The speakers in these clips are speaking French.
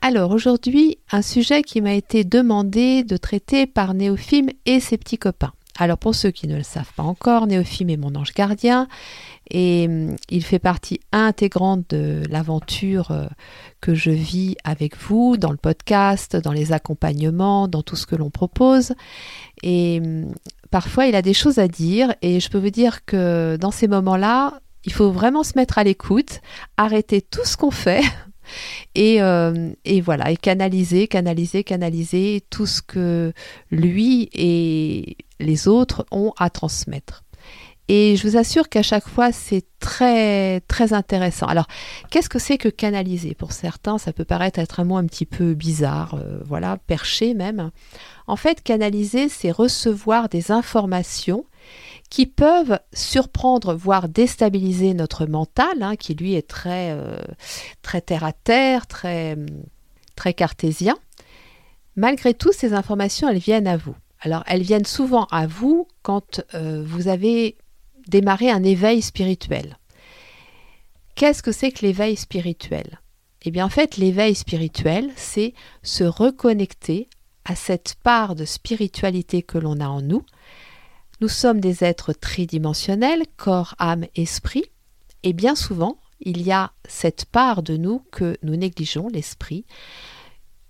Alors aujourd'hui, un sujet qui m'a été demandé de traiter par Néophime et ses petits copains. Alors pour ceux qui ne le savent pas encore, Néophime est mon ange gardien et hum, il fait partie intégrante de l'aventure euh, que je vis avec vous dans le podcast, dans les accompagnements, dans tout ce que l'on propose. Et hum, parfois il a des choses à dire et je peux vous dire que dans ces moments-là, il faut vraiment se mettre à l'écoute, arrêter tout ce qu'on fait et, euh, et, voilà, et canaliser, canaliser, canaliser tout ce que lui et les autres ont à transmettre. Et je vous assure qu'à chaque fois, c'est très, très intéressant. Alors, qu'est-ce que c'est que canaliser? Pour certains, ça peut paraître être un mot un petit peu bizarre, euh, voilà, perché même. En fait, canaliser, c'est recevoir des informations qui peuvent surprendre, voire déstabiliser notre mental, hein, qui lui est très, euh, très terre à terre, très, très cartésien. Malgré tout, ces informations, elles viennent à vous. Alors, elles viennent souvent à vous quand euh, vous avez démarré un éveil spirituel. Qu'est-ce que c'est que l'éveil spirituel? Eh bien, en fait, l'éveil spirituel, c'est se reconnecter à cette part de spiritualité que l'on a en nous, nous sommes des êtres tridimensionnels, corps, âme, esprit, et bien souvent, il y a cette part de nous que nous négligeons, l'esprit,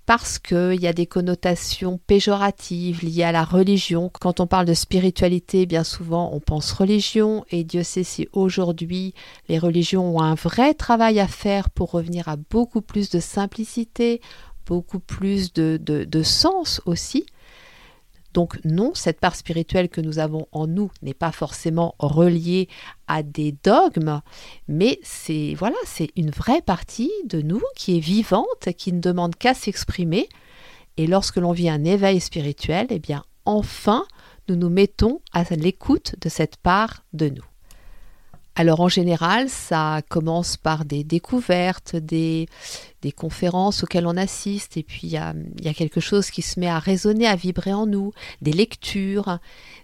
parce qu'il y a des connotations péjoratives liées à la religion. Quand on parle de spiritualité, bien souvent on pense religion, et Dieu sait si aujourd'hui les religions ont un vrai travail à faire pour revenir à beaucoup plus de simplicité, beaucoup plus de, de, de sens aussi. Donc non, cette part spirituelle que nous avons en nous n'est pas forcément reliée à des dogmes, mais c'est voilà, c'est une vraie partie de nous qui est vivante, qui ne demande qu'à s'exprimer. Et lorsque l'on vit un éveil spirituel, eh bien enfin, nous nous mettons à l'écoute de cette part de nous. Alors en général, ça commence par des découvertes, des, conférences auxquelles on assiste, et puis il y a, quelque chose qui se met à résonner, à vibrer en nous, des lectures,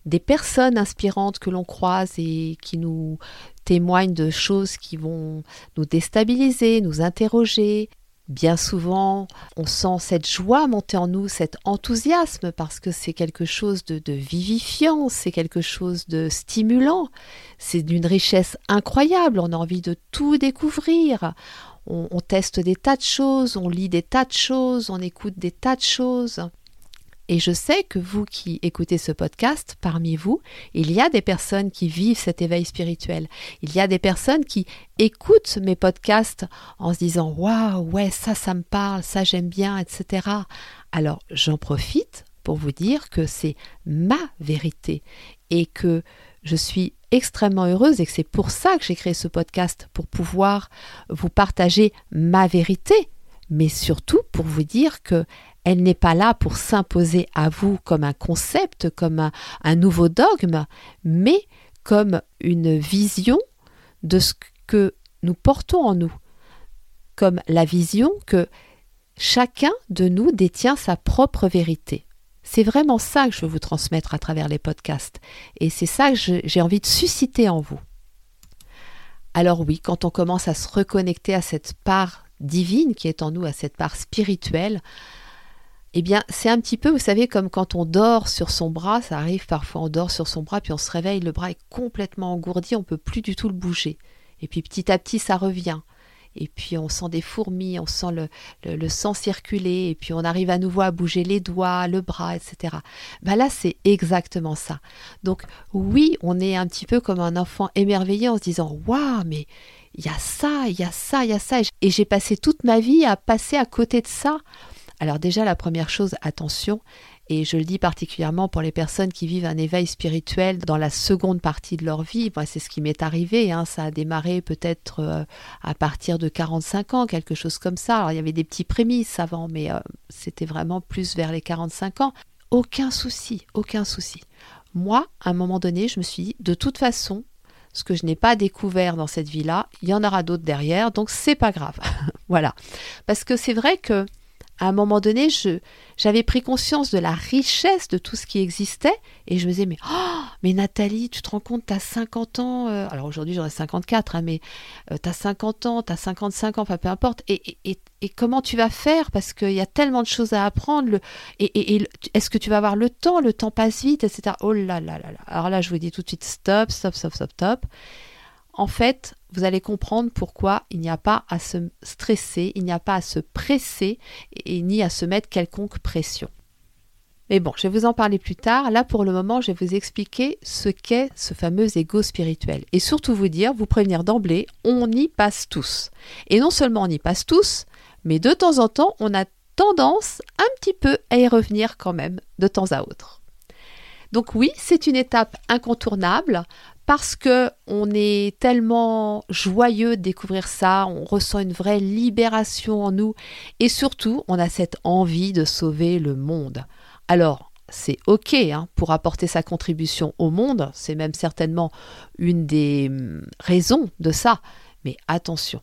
des personnes inspirantes que l'on croise et qui nous témoignent de choses qui vont nous déstabiliser, nous interroger, Bien souvent, on sent cette joie monter en nous, cet enthousiasme, parce que c'est quelque chose de, vivifiant, c'est quelque chose de stimulant, c'est d'une richesse incroyable, on a envie de tout découvrir, on, teste des tas de choses, on lit des tas de choses, on écoute des tas de choses. Et je sais que vous qui écoutez ce podcast, parmi vous, il y a des personnes qui vivent cet éveil spirituel. Il y a des personnes qui écoutent mes podcasts en se disant Waouh, ouais, ça, ça me parle, ça, j'aime bien, etc. Alors, j'en profite pour vous dire que c'est ma vérité et que je suis extrêmement heureuse et que c'est pour ça que j'ai créé ce podcast, pour pouvoir vous partager ma vérité, mais surtout pour vous dire que elle n'est pas là pour s'imposer à vous comme un concept, comme un, nouveau dogme, mais comme une vision de ce que nous portons en nous, comme la vision que chacun de nous détient sa propre vérité. C'est vraiment ça que je veux vous transmettre à travers les podcasts, et c'est ça que j'ai envie de susciter en vous. Alors oui, quand on commence à se reconnecter à cette part divine qui est en nous, à cette part spirituelle, eh bien, c'est un petit peu, vous savez, comme quand on dort sur son bras, ça arrive parfois, on dort sur son bras, puis on se réveille, le bras est complètement engourdi, on peut plus du tout le bouger. Et puis petit à petit, ça revient. Et puis on sent des fourmis, on sent le, le, sang circuler, et puis on arrive à nouveau à bouger les doigts, le bras, etc. Ben là, c'est exactement ça. Donc oui, on est un petit peu comme un enfant émerveillé en se disant Waouh, mais il y a ça, il y a ça, il y a ça. Et j'ai passé toute ma vie à passer à côté de ça alors déjà, la première chose, attention, Et je le dis particulièrement pour les personnes qui vivent un éveil spirituel dans la seconde partie de leur vie. C'est ce qui m'est arrivé. Hein. Ça a démarré peut-être euh, à partir de 45 ans, quelque chose comme ça. Alors, il y avait des petits prémices avant, mais euh, c'était vraiment plus vers les 45 ans. Aucun souci, aucun souci. Moi, à un moment donné, je me suis dit, de toute façon, ce que je n'ai pas découvert dans cette vie-là, il y en aura d'autres derrière, donc c'est pas grave. voilà. Parce que c'est vrai que à un moment donné, je, j'avais pris conscience de la richesse de tout ce qui existait et je me disais, mais, oh, mais Nathalie, tu te rends compte, tu as 50 ans, euh, alors aujourd'hui j'aurais 54, hein, mais euh, tu as 50 ans, tu as 55 ans, enfin peu importe, et, et, comment tu vas faire? Parce qu'il y a tellement de choses à apprendre, le, et, et est-ce que tu vas avoir le temps? Le temps passe vite, etc. Oh là là là là. Alors là, je vous dis tout de suite, stop, stop, stop, stop, stop en fait, vous allez comprendre pourquoi il n'y a pas à se stresser, il n'y a pas à se presser et ni à se mettre quelconque pression. Mais bon, je vais vous en parler plus tard. Là, pour le moment, je vais vous expliquer ce qu'est ce fameux ego spirituel. Et surtout vous dire, vous prévenir d'emblée, on y passe tous. Et non seulement on y passe tous, mais de temps en temps, on a tendance un petit peu à y revenir quand même, de temps à autre. Donc oui, c'est une étape incontournable parce que on est tellement joyeux de découvrir ça, on ressent une vraie libération en nous et surtout on a cette envie de sauver le monde. Alors c'est ok hein, pour apporter sa contribution au monde, c'est même certainement une des hum, raisons de ça, mais attention,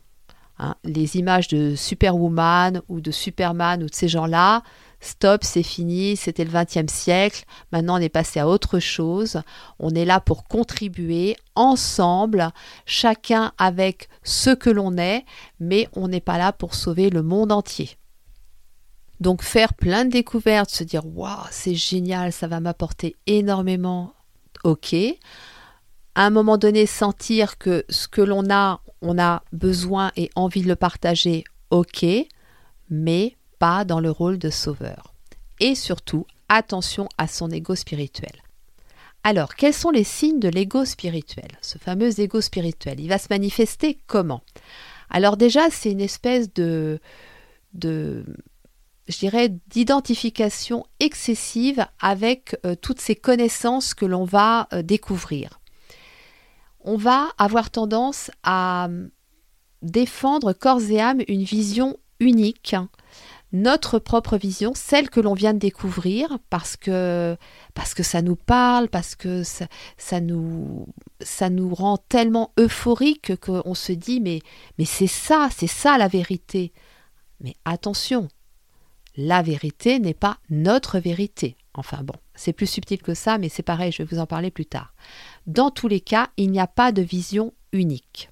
hein, les images de Superwoman ou de Superman ou de ces gens-là, stop, c'est fini, c'était le XXe siècle, maintenant on est passé à autre chose, on est là pour contribuer ensemble, chacun avec ce que l'on est, mais on n'est pas là pour sauver le monde entier. Donc faire plein de découvertes, se dire waouh, c'est génial, ça va m'apporter énormément, ok. À un moment donné, sentir que ce que l'on a, on a besoin et envie de le partager, ok, mais pas dans le rôle de sauveur. Et surtout, attention à son ego spirituel. Alors, quels sont les signes de l'ego spirituel Ce fameux ego spirituel, il va se manifester comment? Alors déjà, c'est une espèce de, je dirais, d'identification excessive avec euh, toutes ces connaissances que l'on va euh, découvrir. On va avoir tendance à défendre corps et âme une vision unique notre propre vision, celle que l'on vient de découvrir, parce que, parce que ça nous parle, parce que ça, ça nous, ça nous rend tellement euphorique qu'on se dit mais, mais c'est ça, c'est ça la vérité. Mais attention, la vérité n'est pas notre vérité. Enfin bon, c'est plus subtil que ça, mais c'est pareil, je vais vous en parler plus tard. Dans tous les cas, il n'y a pas de vision unique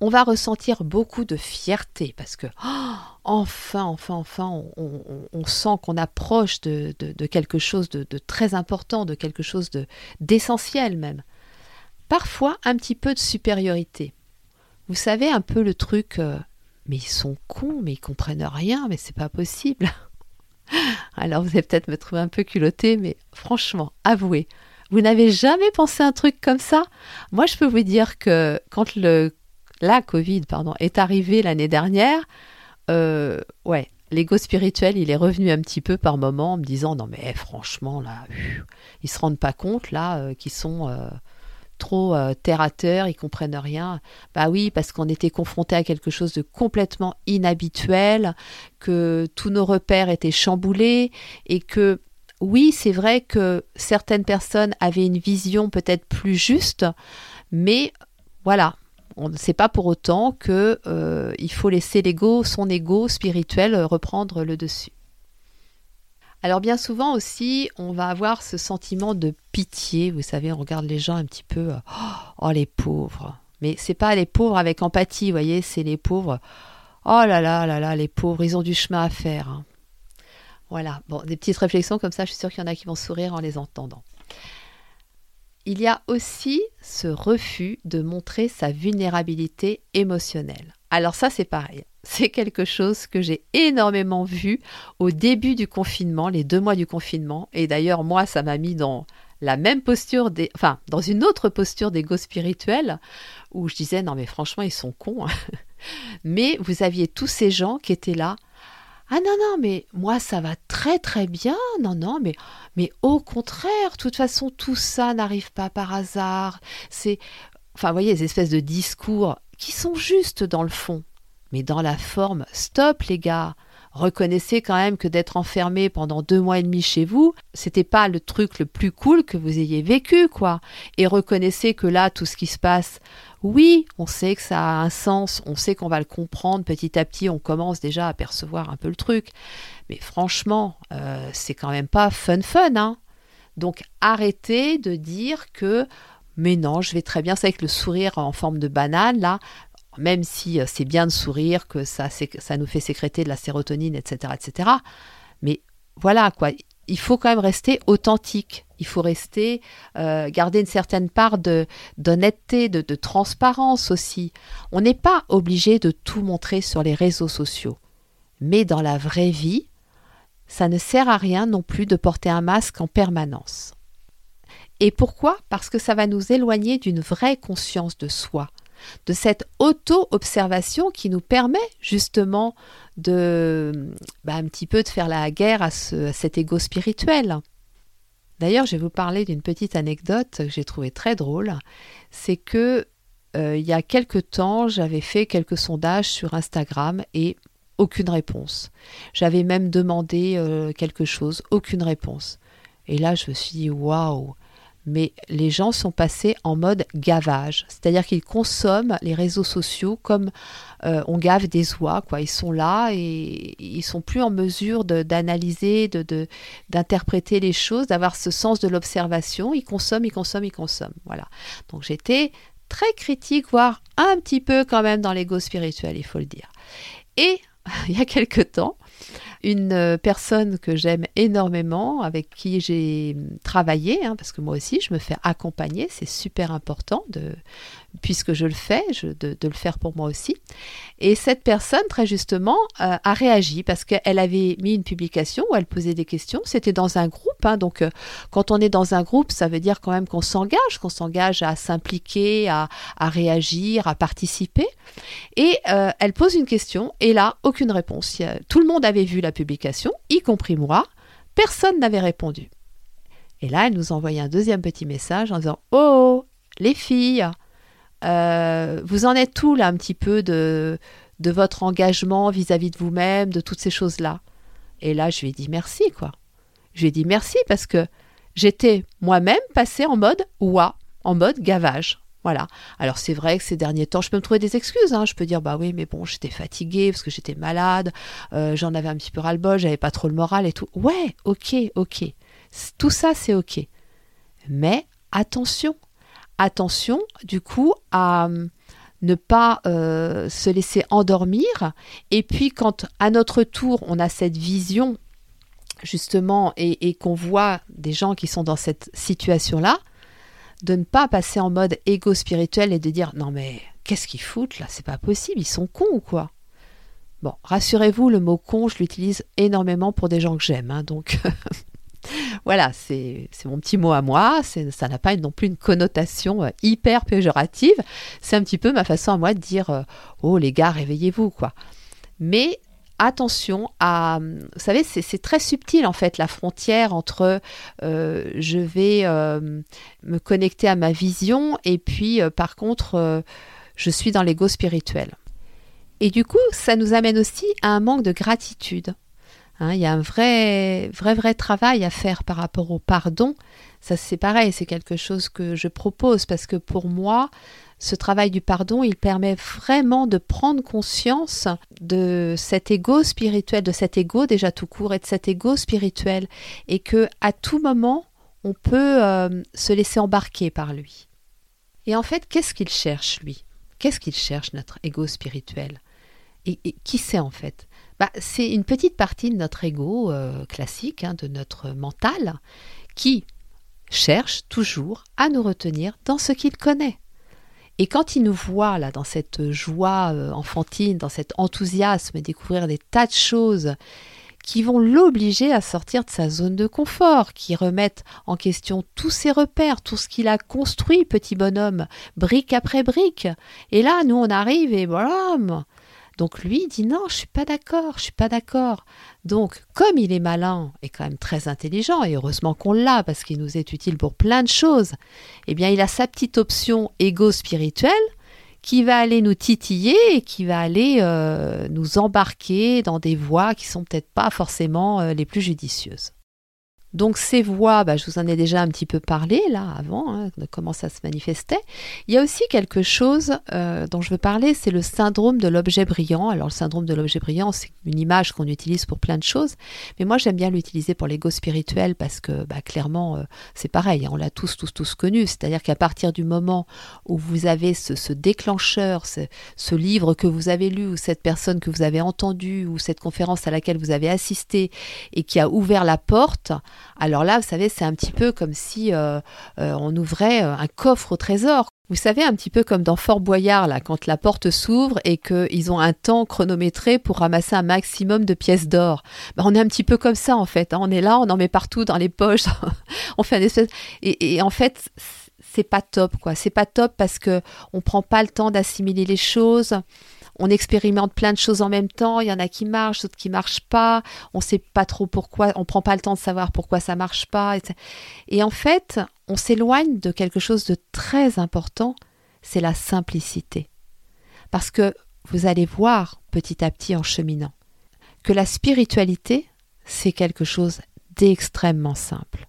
on va ressentir beaucoup de fierté parce que oh, enfin, enfin, enfin, on, sent qu'on approche de, quelque chose de, très important, de quelque chose d'essentiel même. Parfois un petit peu de supériorité. Vous savez un peu le truc, euh, mais ils sont cons, mais ils comprennent rien, mais c'est pas possible. Alors vous allez peut-être me trouver un peu culotté, mais franchement, avouez, vous n'avez jamais pensé un truc comme ça? Moi, je peux vous dire que quand la Covid, est arrivée l'année dernière, euh, ouais, l'ego spirituel, il est revenu un petit peu par moment en me disant non mais franchement là, ils se rendent pas compte là euh, qu'ils sont euh, trop terre à terre, ils comprennent rien. Bah oui, parce qu'on était confronté à quelque chose de complètement inhabituel, que tous nos repères étaient chamboulés et que oui, c'est vrai que certaines personnes avaient une vision peut-être plus juste, mais voilà, on ne sait pas pour autant que euh, il faut laisser l'ego, son ego spirituel euh, reprendre le dessus. Alors bien souvent aussi, on va avoir ce sentiment de pitié. Vous savez, on regarde les gens un petit peu, euh, oh les pauvres. Mais c'est pas les pauvres avec empathie, vous voyez, c'est les pauvres. Oh là là là là, les pauvres, ils ont du chemin à faire. Hein. Voilà. Bon, des petites réflexions comme ça, je suis sûre qu'il y en a qui vont sourire en les entendant. Il y a aussi ce refus de montrer sa vulnérabilité émotionnelle. Alors ça c'est pareil, c'est quelque chose que j'ai énormément vu au début du confinement, les deux mois du confinement, et d'ailleurs moi ça m'a mis dans la même posture, des, enfin dans une autre posture d'égo spirituel, où je disais non mais franchement ils sont cons, hein. mais vous aviez tous ces gens qui étaient là, Ah non, non, mais moi ça va très très bien. Non, non, mais, au contraire, de toute façon, tout ça n'arrive pas par hasard. C'est. Enfin, vous voyez, les espèces de discours qui sont justes dans le fond. Mais dans la forme, stop les gars reconnaissez quand même que d'être enfermé pendant deux mois et demi chez vous, c'était pas le truc le plus cool que vous ayez vécu, quoi. Et reconnaissez que là, tout ce qui se passe, oui, on sait que ça a un sens, on sait qu'on va le comprendre petit à petit, on commence déjà à percevoir un peu le truc. Mais franchement, euh, c'est quand même pas fun fun, hein. Donc arrêtez de dire que mais non, je vais très bien. C'est avec le sourire en forme de banane, là même si euh, c'est bien de sourire, que ça, nous fait sécréter de la sérotonine, etc., etc. Mais voilà, quoi. Il faut quand même rester authentique. Il faut rester, euh, garder une certaine part de d'honnêteté, de transparence aussi. On n'est pas obligé de tout montrer sur les réseaux sociaux. Mais dans la vraie vie, ça ne sert à rien non plus de porter un masque en permanence. Et pourquoi? Parce que ça va nous éloigner d'une vraie conscience de soi, de cette auto-observation qui nous permet justement de bah, un peu de faire la guerre à, cet ego spirituel. D'ailleurs, je vais vous parler d'une petite anecdote que j'ai trouvée très drôle. C'est que euh, il y a quelque temps, j'avais fait quelques sondages sur Instagram et aucune réponse. J'avais même demandé euh, quelque chose, aucune réponse. Et là, je me suis dit waouh, mais les gens sont passés en mode gavage, c'est-à-dire qu'ils consomment les réseaux sociaux comme euh, on gave des oies, quoi. Ils sont là et ils sont plus en mesure d'analyser, de, d'interpréter les choses, d'avoir ce sens de l'observation. Ils consomment, ils consomment, ils consomment. Voilà. Donc j'étais très critique, voire un petit peu quand même dans l'ego spirituel, il faut le dire. Et il y a quelque temps, une euh, personne que j'aime énormément, avec qui j'ai travaillé, hein, parce que moi aussi je me fais accompagner, c'est super important puisque je le fais, de, le faire pour moi aussi. Et cette personne, très justement, euh, a réagi parce qu'elle avait mis une publication où elle posait des questions. C'était dans un groupe, hein, donc euh, quand on est dans un groupe, ça veut dire quand même qu'on s'engage, qu'on s'engage à s'impliquer, à, réagir, à participer. Et elle pose une question et là, aucune réponse. Tout le monde avait vu la publication, y compris moi. Personne n'avait répondu. Et là, elle nous envoyait un deuxième petit message en disant Oh, les filles, euh, vous en êtes où là un petit peu de, de votre engagement vis-à-vis de vous-même, de toutes ces choses-là? Et là, je lui ai dit merci, quoi. Je lui ai dit merci parce que j'étais moi-même passée en mode ouah, en mode gavage. Voilà. Alors c'est vrai que ces derniers temps, je peux me trouver des excuses. Hein. Je peux dire bah oui, mais bon, j'étais fatiguée parce que j'étais malade, euh, j'en avais un petit peu ras-le-bol, j'avais pas trop le moral et tout. Ouais, ok, ok. Tout ça, c'est ok. Mais attention, attention du coup à euh, ne pas euh, se laisser endormir. Et puis quand à notre tour on a cette vision justement et, qu'on voit des gens qui sont dans cette situation-là, de ne pas passer en mode égo spirituel et de dire non mais qu'est-ce qu'ils foutent là, c'est pas possible, ils sont cons ou quoi? Bon, rassurez-vous, le mot con, je l'utilise énormément pour des gens que j'aime, hein, donc voilà, c'est mon petit mot à moi. Ça n'a pas non plus une connotation euh, hyper péjorative. C'est un petit peu ma façon à moi de dire euh, Oh les gars, réveillez-vous, quoi. Mais attention à. Vous savez, c'est très subtil en fait la frontière entre euh, je vais me connecter à ma vision et puis par contre je suis dans l'ego spirituel. Et du coup, ça nous amène aussi à un manque de gratitude. Hein, il y a un vrai, vrai, vrai travail à faire par rapport au pardon. Ça, c'est pareil, c'est quelque chose que je propose parce que pour moi, ce travail du pardon, il permet vraiment de prendre conscience de cet ego spirituel, de cet ego déjà tout court et de cet ego spirituel, et que à tout moment, on peut euh, se laisser embarquer par lui. Et en fait, qu'est-ce qu'il cherche lui? Qu'est-ce qu'il cherche notre ego spirituel? Et qui c'est en fait? Bah, c'est une petite partie de notre ego euh, classique, hein, de notre mental, qui cherche toujours à nous retenir dans ce qu'il connaît. Et quand il nous voit là dans cette joie euh, enfantine, dans cet enthousiasme, découvrir des tas de choses qui vont l'obliger à sortir de sa zone de confort, qui remettent en question tous ses repères, tout ce qu'il a construit, petit bonhomme, brique après brique. Et là, nous, on arrive et voilà, Donc lui dit non, je suis pas d'accord, je suis pas d'accord. Donc comme il est malin et quand même très intelligent et heureusement qu'on l'a parce qu'il nous est utile pour plein de choses, eh bien il a sa petite option égo spirituelle qui va aller nous titiller et qui va aller euh, nous embarquer dans des voies qui sont peut-être pas forcément euh, les plus judicieuses. Donc ces voix, bah, je vous en ai déjà un petit peu parlé là avant, hein, de comment ça se manifestait. Il y a aussi quelque chose euh, dont je veux parler, c'est le syndrome de l'objet brillant. Alors le syndrome de l'objet brillant, c'est une image qu'on utilise pour plein de choses, mais moi j'aime bien l'utiliser pour l'ego spirituel parce que bah, clairement euh, c'est pareil, hein, on l'a tous, tous, tous connu. C'est-à-dire qu'à partir du moment où vous avez ce, déclencheur, ce, livre que vous avez lu, ou cette personne que vous avez entendue, ou cette conférence à laquelle vous avez assisté et qui a ouvert la porte, alors là, vous savez, c'est un petit peu comme si euh, euh, on ouvrait euh, un coffre au trésor. Vous savez, un petit peu comme dans Fort Boyard, là, quand la porte s'ouvre et qu'ils ont un temps chronométré pour ramasser un maximum de pièces d'or. Ben, on est un petit peu comme ça, en fait. Hein. On est là, on en met partout dans les poches. on fait un espèce. Et, et en fait, c'est pas top, quoi. C'est pas top parce que on prend pas le temps d'assimiler les choses on expérimente plein de choses en même temps, il y en a qui marchent, d'autres qui marchent pas, on sait pas trop pourquoi, on prend pas le temps de savoir pourquoi ça marche pas. Et en fait, on s'éloigne de quelque chose de très important, c'est la simplicité. Parce que vous allez voir petit à petit en cheminant que la spiritualité, c'est quelque chose d'extrêmement simple.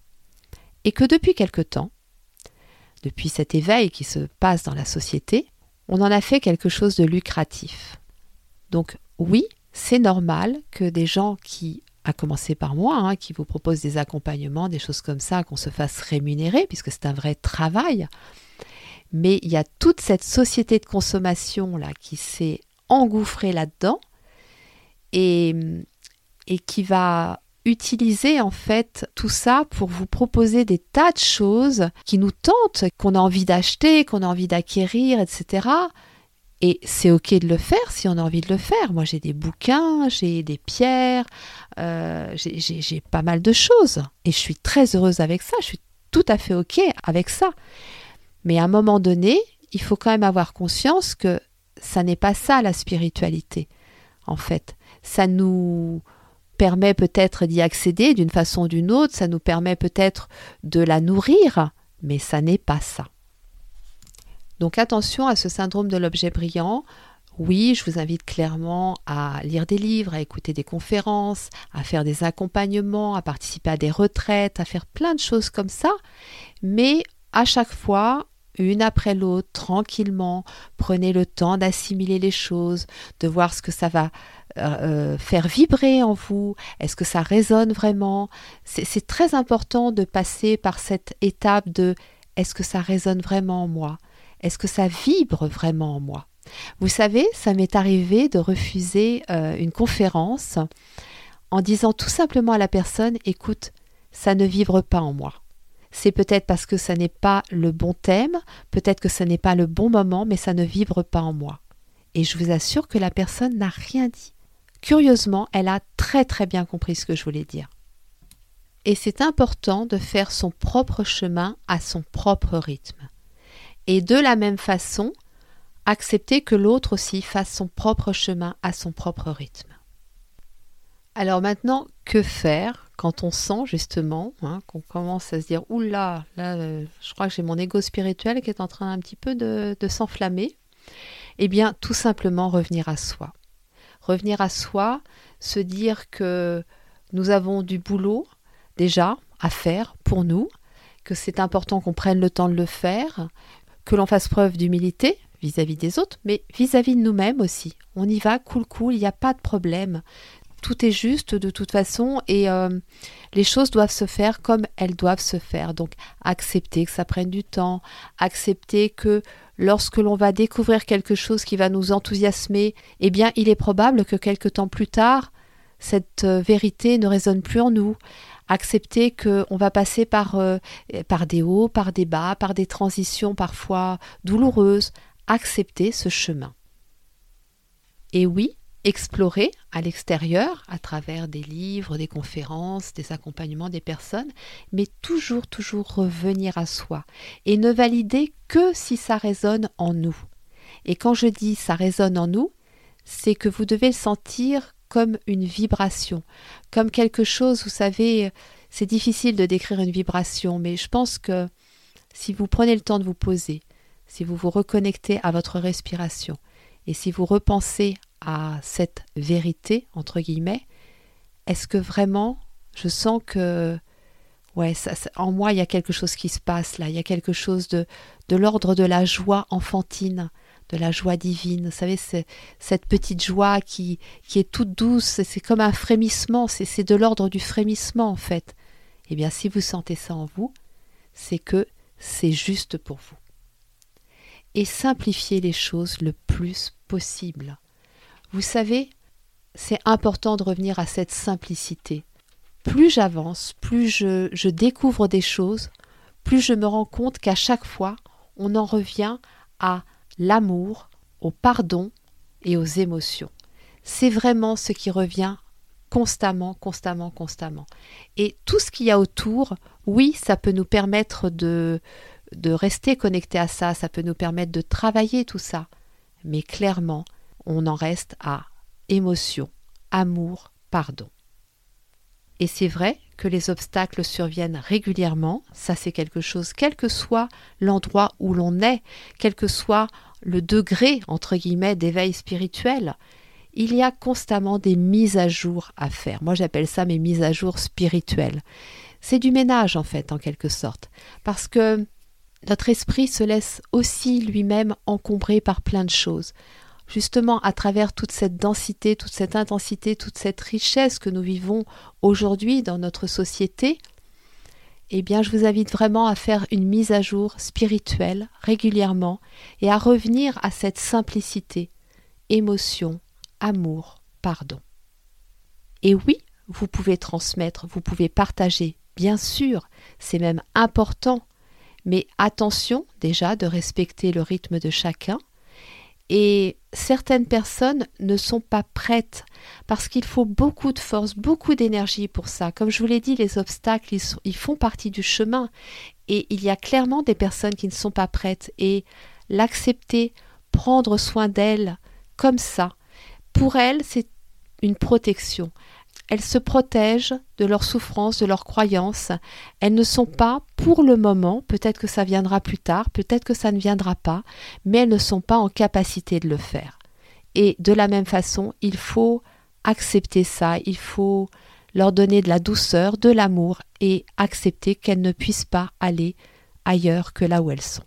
Et que depuis quelque temps, depuis cet éveil qui se passe dans la société, on en a fait quelque chose de lucratif. Donc oui, c'est normal que des gens qui, à commencer par moi, hein, qui vous proposent des accompagnements, des choses comme ça, qu'on se fasse rémunérer, puisque c'est un vrai travail. Mais il y a toute cette société de consommation là qui s'est engouffrée là-dedans et, et qui va utiliser en fait tout ça pour vous proposer des tas de choses qui nous tentent, qu'on a envie d'acheter, qu'on a envie d'acquérir, etc. Et c'est ok de le faire si on a envie de le faire. Moi j'ai des bouquins, j'ai des pierres, euh, j'ai pas mal de choses. Et je suis très heureuse avec ça, je suis tout à fait ok avec ça. Mais à un moment donné, il faut quand même avoir conscience que ça n'est pas ça la spiritualité. En fait, ça nous permet peut-être d'y accéder d'une façon ou d'une autre, ça nous permet peut-être de la nourrir, mais ça n'est pas ça. Donc attention à ce syndrome de l'objet brillant. Oui, je vous invite clairement à lire des livres, à écouter des conférences, à faire des accompagnements, à participer à des retraites, à faire plein de choses comme ça, mais à chaque fois, une après l'autre, tranquillement, prenez le temps d'assimiler les choses, de voir ce que ça va euh, euh, faire vibrer en vous. Est-ce que ça résonne vraiment? C'est très important de passer par cette étape de est-ce que ça résonne vraiment en moi? Est-ce que ça vibre vraiment en moi Vous savez, ça m'est arrivé de refuser euh, une conférence en disant tout simplement à la personne écoute, ça ne vibre pas en moi. C'est peut-être parce que ça n'est pas le bon thème, peut-être que ce n'est pas le bon moment, mais ça ne vibre pas en moi. Et je vous assure que la personne n'a rien dit. Curieusement, elle a très très bien compris ce que je voulais dire. Et c'est important de faire son propre chemin à son propre rythme. Et de la même façon, accepter que l'autre aussi fasse son propre chemin à son propre rythme. Alors maintenant, que faire? Quand on sent justement hein, qu'on commence à se dire oula, là, là je crois que j'ai mon ego spirituel qui est en train un petit peu de, de s'enflammer Eh bien, tout simplement revenir à soi revenir à soi, se dire que nous avons du boulot déjà à faire pour nous, que c'est important qu'on prenne le temps de le faire, que l'on fasse preuve d'humilité vis-à-vis des autres, mais vis-à-vis de nous-mêmes aussi. On y va, cool, cool, il n'y a pas de problème. Tout est juste de toute façon et euh, les choses doivent se faire comme elles doivent se faire. Donc accepter que ça prenne du temps, accepter que lorsque l'on va découvrir quelque chose qui va nous enthousiasmer, eh bien il est probable que quelque temps plus tard, cette euh, vérité ne résonne plus en nous. Accepter qu'on va passer par, euh, par des hauts, par des bas, par des transitions parfois douloureuses. Accepter ce chemin. Et oui, explorer à l'extérieur, à travers des livres, des conférences, des accompagnements des personnes, mais toujours, toujours revenir à soi et ne valider que si ça résonne en nous. Et quand je dis ça résonne en nous, c'est que vous devez le sentir comme une vibration, comme quelque chose, vous savez, c'est difficile de décrire une vibration, mais je pense que si vous prenez le temps de vous poser, si vous vous reconnectez à votre respiration, et si vous repensez à cette vérité, entre guillemets, est-ce que vraiment je sens que ouais, en moi, il y a quelque chose qui se passe là, il y a quelque chose de, de l'ordre de la joie enfantine, de la joie divine. Vous savez, cette petite joie qui, qui est toute douce, c'est comme un frémissement, c'est de l'ordre du frémissement en fait. Eh bien, si vous sentez ça en vous, c'est que c'est juste pour vous. Et simplifiez les choses le plus possible. Vous savez, c'est important de revenir à cette simplicité. Plus j'avance, plus je, découvre des choses, plus je me rends compte qu'à chaque fois, on en revient à l'amour, au pardon et aux émotions. C'est vraiment ce qui revient constamment, constamment, constamment. Et tout ce qu'il y a autour, oui, ça peut nous permettre de, de rester connecté à ça, ça peut nous permettre de travailler tout ça. Mais clairement, on en reste à émotion, amour, pardon. Et c'est vrai que les obstacles surviennent régulièrement, ça c'est quelque chose, quel que soit l'endroit où l'on est, quel que soit le degré, entre guillemets, d'éveil spirituel, il y a constamment des mises à jour à faire. Moi j'appelle ça mes mises à jour spirituelles. C'est du ménage en fait, en quelque sorte, parce que notre esprit se laisse aussi lui-même encombrer par plein de choses justement à travers toute cette densité, toute cette intensité, toute cette richesse que nous vivons aujourd'hui dans notre société, eh bien je vous invite vraiment à faire une mise à jour spirituelle régulièrement et à revenir à cette simplicité, émotion, amour, pardon. Et oui, vous pouvez transmettre, vous pouvez partager, bien sûr, c'est même important, mais attention déjà de respecter le rythme de chacun et certaines personnes ne sont pas prêtes parce qu'il faut beaucoup de force, beaucoup d'énergie pour ça. Comme je vous l'ai dit, les obstacles, ils, font partie du chemin. Et il y a clairement des personnes qui ne sont pas prêtes. Et l'accepter, prendre soin d'elles comme ça, pour elles, c'est une protection. Elles se protègent de leurs souffrances, de leurs croyances. Elles ne sont pas, pour le moment, peut-être que ça viendra plus tard, peut-être que ça ne viendra pas, mais elles ne sont pas en capacité de le faire. Et de la même façon, il faut accepter ça, il faut leur donner de la douceur, de l'amour et accepter qu'elles ne puissent pas aller ailleurs que là où elles sont.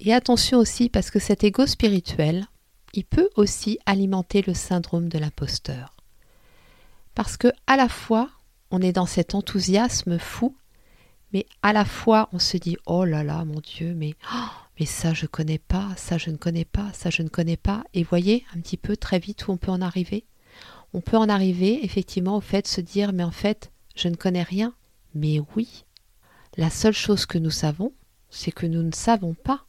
Et attention aussi parce que cet ego spirituel, il peut aussi alimenter le syndrome de l'imposteur parce que à la fois on est dans cet enthousiasme fou, mais à la fois on se dit oh là là mon Dieu, mais oh, mais ça je connais pas, ça je ne connais pas, ça je ne connais pas, et voyez un petit peu très vite où on peut en arriver. On peut en arriver effectivement au fait de se dire mais en fait je ne connais rien, mais oui. La seule chose que nous savons, c'est que nous ne savons pas.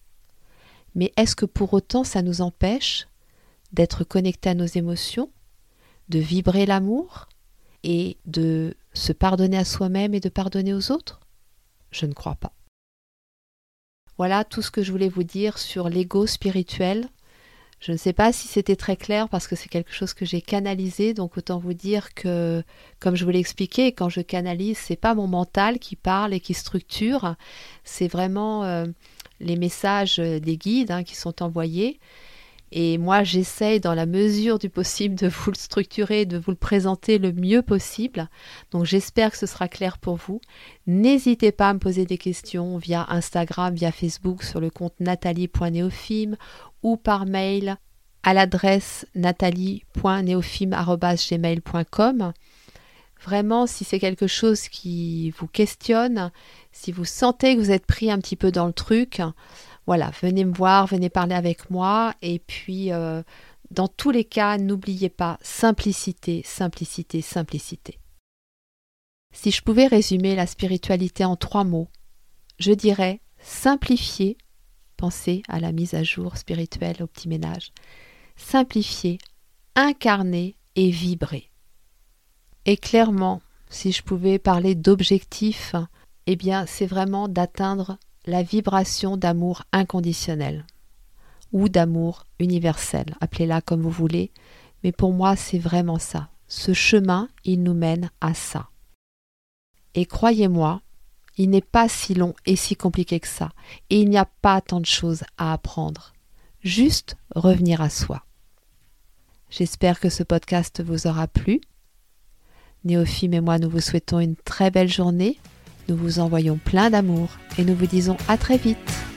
Mais est-ce que pour autant ça nous empêche d'être connectés à nos émotions, de vibrer l'amour, et de se pardonner à soi-même et de pardonner aux autres? Je ne crois pas. Voilà tout ce que je voulais vous dire sur l'ego spirituel. Je ne sais pas si c'était très clair parce que c'est quelque chose que j'ai canalisé, donc autant vous dire que, comme je vous l'ai expliqué, quand je canalise, c'est pas mon mental qui parle et qui structure, c'est vraiment euh, les messages des guides hein, qui sont envoyés. Et moi, j'essaye dans la mesure du possible de vous le structurer, de vous le présenter le mieux possible. Donc j'espère que ce sera clair pour vous. N'hésitez pas à me poser des questions via Instagram, via Facebook sur le compte nathalie.neofim ou par mail à l'adresse nathalie.neofim.gmail.com. Vraiment, si c'est quelque chose qui vous questionne, si vous sentez que vous êtes pris un petit peu dans le truc, voilà, venez me voir, venez parler avec moi. Et puis, euh, dans tous les cas, n'oubliez pas simplicité, simplicité, simplicité. Si je pouvais résumer la spiritualité en trois mots, je dirais simplifier, pensez à la mise à jour spirituelle au petit ménage, simplifier, incarner et vibrer. Et clairement, si je pouvais parler d'objectif, eh bien c'est vraiment d'atteindre la vibration d'amour inconditionnel. ou d'amour universel, appelez-la comme vous voulez, mais pour moi c'est vraiment ça. Ce chemin, il nous mène à ça. Et croyez-moi, il n'est pas si long et si compliqué que ça, et il n'y a pas tant de choses à apprendre. Juste revenir à soi. J'espère que ce podcast vous aura plu. Néophime et moi, nous vous souhaitons une très belle journée. Nous vous envoyons plein d'amour et nous vous disons à très vite.